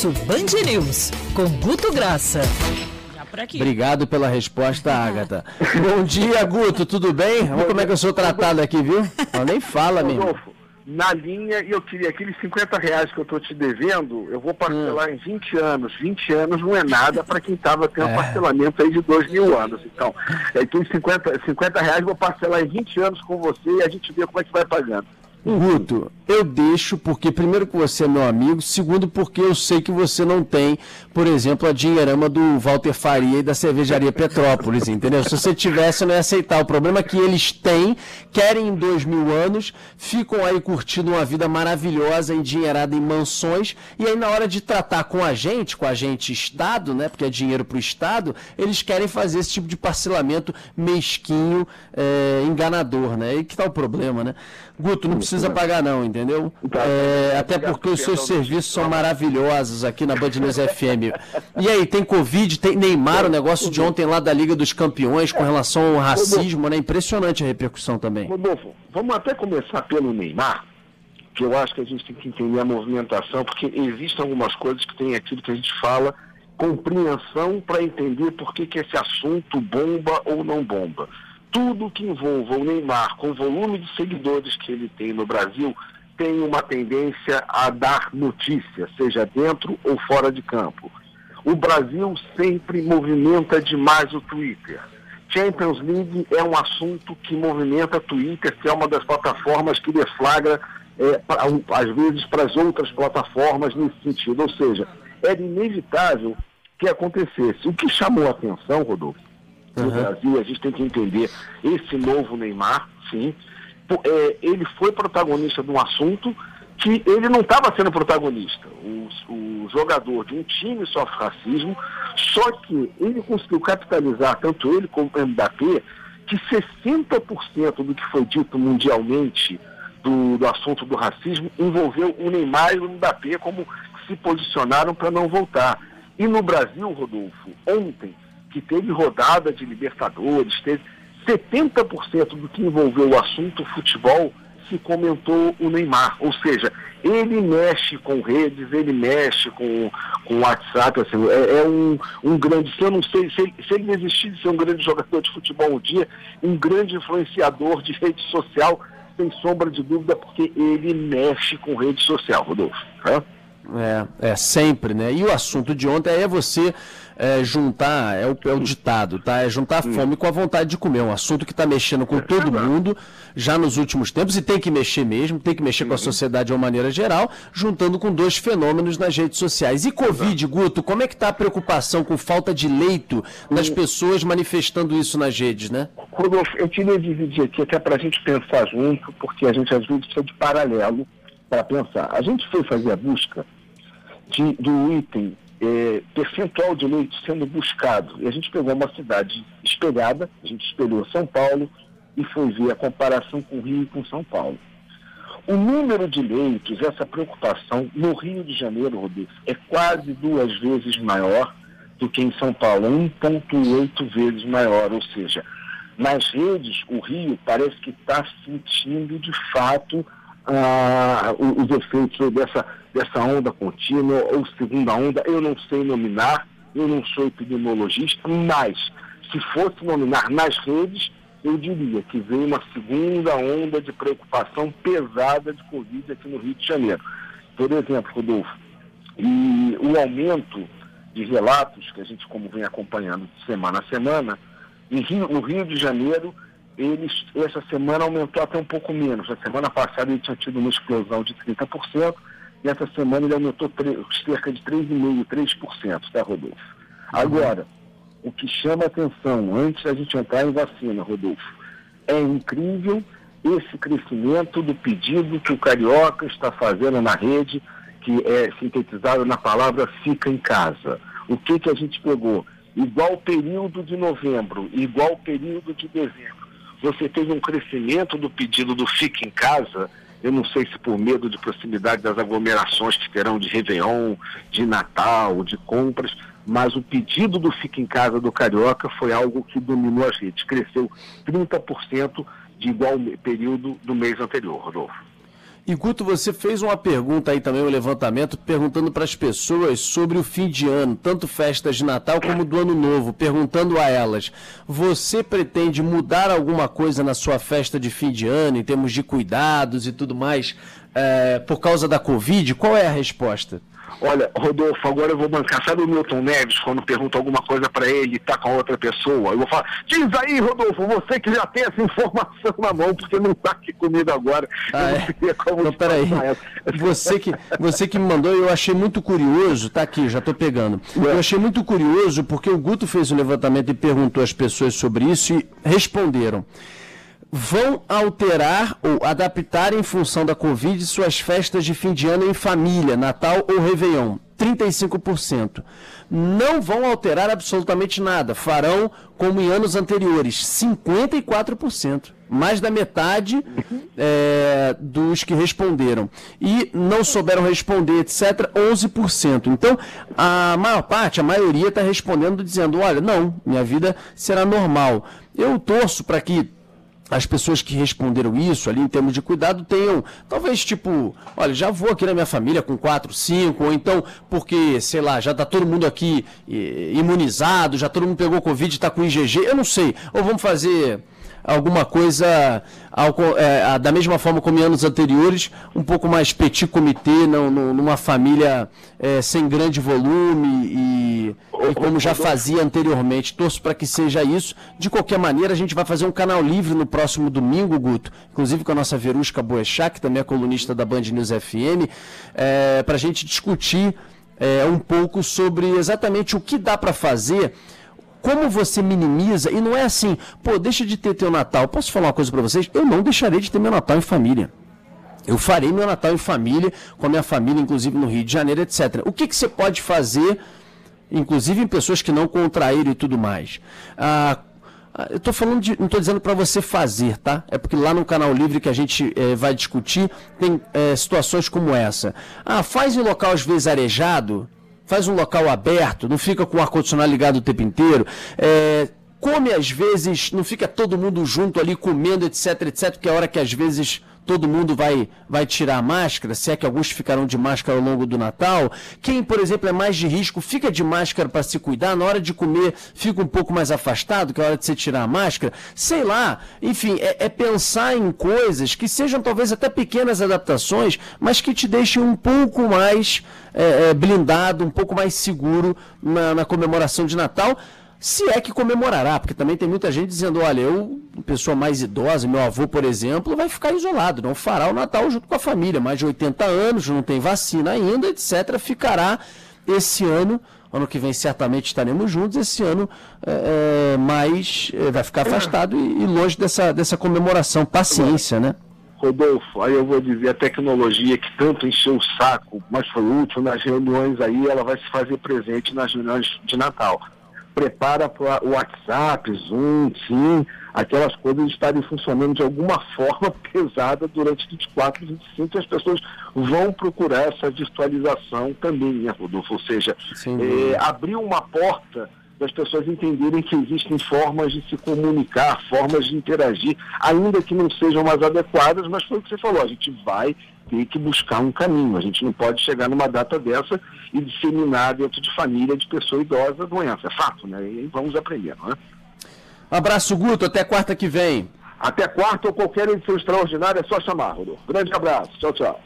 Almoço Band News, com Guto Graça. Obrigado pela resposta, Agatha. Bom dia, Guto, tudo bem? Vamos como é que eu sou tratado aqui, viu? Não, nem fala mesmo. Na linha, e eu queria aqueles 50 reais que eu estou te devendo, eu vou parcelar hum. em 20 anos. 20 anos não é nada para quem estava tendo é. parcelamento aí de 2 mil anos. Então, então 50, 50 reais eu vou parcelar em 20 anos com você e a gente vê como é que vai pagando. Guto, eu deixo porque, primeiro, que você é meu amigo, segundo, porque eu sei que você não tem, por exemplo, a dinheirama do Walter Faria e da cervejaria Petrópolis, entendeu? Se você tivesse, eu não ia aceitar. O problema é que eles têm, querem em dois mil anos, ficam aí curtindo uma vida maravilhosa, endinheirada em mansões, e aí na hora de tratar com a gente, com a gente Estado, né? Porque é dinheiro para o Estado, eles querem fazer esse tipo de parcelamento mesquinho, é, enganador, né? E que tá o problema, né? Guto, não precisa pagar não, entendeu? Tá, é, até porque os seus serviços são maravilhosos aqui na Band News FM. E aí, tem Covid, tem Neymar, o negócio de ontem lá da Liga dos Campeões com relação ao racismo, né? Impressionante a repercussão também. Rodolfo, vamos até começar pelo Neymar, que eu acho que a gente tem que entender a movimentação, porque existem algumas coisas que tem aquilo que a gente fala, compreensão para entender por que, que esse assunto bomba ou não bomba tudo que envolva o Neymar, com o volume de seguidores que ele tem no Brasil, tem uma tendência a dar notícia, seja dentro ou fora de campo. O Brasil sempre movimenta demais o Twitter. Champions League é um assunto que movimenta Twitter, que é uma das plataformas que deflagra, é, às vezes, para as outras plataformas nesse sentido. Ou seja, era inevitável que acontecesse. O que chamou a atenção, Rodolfo, no uhum. Brasil, a gente tem que entender esse novo Neymar, sim. É, ele foi protagonista de um assunto que ele não estava sendo protagonista. O, o, jogador de um time sofre racismo, só que ele conseguiu capitalizar, tanto ele como o Mbappé, que 60% do que foi dito mundialmente do, do assunto do racismo envolveu o Neymar e o Mbappé como se posicionaram para não voltar. E no Brasil, Rodolfo, ontem, que teve rodada de Libertadores, teve 70% do que envolveu o assunto futebol se comentou o Neymar. Ou seja, ele mexe com redes, ele mexe com, com WhatsApp, assim, é, é um, um grande, se eu não sei, se ele, se ele desistir de ser um grande jogador de futebol um dia, um grande influenciador de rede social, sem sombra de dúvida, porque ele mexe com rede social, Rodolfo. Né? É, é, sempre, né? E o assunto de ontem é você é, juntar, é o, é o, ditado, tá? É juntar a hum. fome com a vontade de comer. É um assunto que está mexendo com todo mundo já nos últimos tempos e tem que mexer mesmo, tem que mexer com a sociedade de uma maneira geral, juntando com dois fenômenos nas redes sociais. E Covid, Guto, como é que está a preocupação com falta de leito das hum. pessoas manifestando isso nas redes, né? Rodolfo, eu queria dividir aqui até para a gente pensar junto, porque a gente às vezes precisa de paralelo para pensar. A gente foi fazer a busca de, do item é, percentual de leitos sendo buscado. E a gente pegou uma cidade espelhada, a gente espelhou São Paulo e foi ver a comparação com o Rio e com São Paulo. O número de leitos, essa preocupação, no Rio de Janeiro, Rodolfo, é quase duas vezes maior do que em São Paulo, 1,8 vezes maior. Ou seja, nas redes, o Rio parece que está sentindo de fato ah, os efeitos dessa dessa onda contínua ou segunda onda, eu não sei nominar, eu não sou epidemiologista, mas se fosse nominar nas redes, eu diria que veio uma segunda onda de preocupação pesada de Covid aqui no Rio de Janeiro. Por exemplo, Rodolfo, e o aumento de relatos que a gente, como vem acompanhando semana a semana, no Rio de Janeiro, eles, essa semana aumentou até um pouco menos. Na semana passada ele tinha tido uma explosão de 30%, e essa semana ele aumentou cerca de 3,5%, 3%, tá, Rodolfo? Agora, o que chama atenção, antes da gente entrar em vacina, Rodolfo, é incrível esse crescimento do pedido que o Carioca está fazendo na rede, que é sintetizado na palavra fica em casa. O que, que a gente pegou? Igual período de novembro, igual período de dezembro. Você teve um crescimento do pedido do fica em casa eu não sei se por medo de proximidade das aglomerações que terão de Réveillon, de Natal, de compras, mas o pedido do Fica em Casa do Carioca foi algo que dominou as redes. Cresceu 30% de igual período do mês anterior, Rodolfo. E Guto, você fez uma pergunta aí também, um levantamento, perguntando para as pessoas sobre o fim de ano, tanto festas de Natal como do Ano Novo, perguntando a elas: você pretende mudar alguma coisa na sua festa de fim de ano, em termos de cuidados e tudo mais, é, por causa da Covid? Qual é a resposta? Olha, Rodolfo, agora eu vou bancar. Sabe o Milton Neves, quando pergunta alguma coisa para ele e tá com a outra pessoa? Eu vou falar, diz aí, Rodolfo, você que já tem essa informação na mão, porque não tá aqui comigo agora. Ah, é? como então, peraí. Você que, você que me mandou, eu achei muito curioso, tá aqui, já tô pegando. Eu achei muito curioso porque o Guto fez o um levantamento e perguntou às pessoas sobre isso e responderam vão alterar ou adaptar em função da Covid suas festas de fim de ano em família, Natal ou Réveillon. 35%. Não vão alterar absolutamente nada, farão como em anos anteriores, 54%. Mais da metade é, dos que responderam. E não souberam responder, etc., 11%. Então, a maior parte, a maioria, está respondendo dizendo: olha, não, minha vida será normal. Eu torço para que as pessoas que responderam isso ali em termos de cuidado tenham, talvez tipo, olha, já vou aqui na minha família com 4, 5, ou então porque, sei lá, já está todo mundo aqui imunizado, já todo mundo pegou Covid, está com IgG, eu não sei. Ou vamos fazer alguma coisa é, da mesma forma como em anos anteriores, um pouco mais petit comitê, não, numa família é, sem grande volume e, e, como já fazia anteriormente. Torço para que seja isso. De qualquer maneira, a gente vai fazer um canal livre no próximo domingo, Guto, inclusive com a nossa Verusca Boechat, que também é colunista da Band News FM, é, para a gente discutir é, um pouco sobre exatamente o que dá para fazer como você minimiza, e não é assim, pô, deixa de ter teu Natal. Posso falar uma coisa para vocês? Eu não deixarei de ter meu Natal em família. Eu farei meu Natal em família, com a minha família, inclusive no Rio de Janeiro, etc. O que, que você pode fazer, inclusive em pessoas que não contraíram e tudo mais? Ah, ah eu estou falando de, não estou dizendo para você fazer, tá? É porque lá no canal livre que a gente é, vai discutir tem é, situações como essa. Ah, faz em local às vezes arejado, faz um local aberto, não fica com o ar-condicionado ligado o tempo inteiro. É, come às vezes, não fica todo mundo junto ali comendo, etc, etc, porque é a hora que às vezes todo mundo vai, vai tirar a máscara, se é que alguns ficarão de máscara ao longo do Natal. Quem, por exemplo, é mais de risco, fica de máscara para se cuidar, na hora de comer fica um pouco mais afastado, que é a hora de você tirar a máscara. Sei lá, enfim, é, é pensar em coisas que sejam talvez até pequenas adaptações, mas que te deixem um pouco mais é, é, blindado, um pouco mais seguro na, na comemoração de Natal se é que comemorará, porque também tem muita gente dizendo, olha, eu, pessoa mais idosa, meu avô, por exemplo, vai ficar isolado, não fará o Natal junto com a família, mais de 80 anos, não tem vacina ainda, etc., ficará esse ano, ano que vem certamente estaremos juntos, esse ano é, é mais é, vai ficar afastado e, e, longe dessa, dessa comemoração, paciência, né? Rodolfo, aí eu vou dizer, a tecnologia que tanto encheu o saco, mas foi útil nas reuniões aí, ela vai se fazer presente nas reuniões de Natal prepara para o WhatsApp, Zoom, sim, aquelas coisas estarem funcionando de alguma forma pesada durante 24 e 25 e as pessoas vão procurar essa virtualização também, né, Rodolfo? Ou seja, é, abrir uma porta das pessoas entenderem que existem formas de se comunicar, formas de interagir, ainda que não sejam mais adequadas, mas foi o que você falou, a gente vai ter que buscar um caminho. A gente não pode chegar numa data dessa e disseminar dentro de família de pessoa idosa doença. É fato, né? E vamos aprender, não é? Abraço, Guto. Até quarta que vem. Até quarta ou qualquer edição extraordinária é só chamar, Rodolfo. Grande abraço. Tchau, tchau.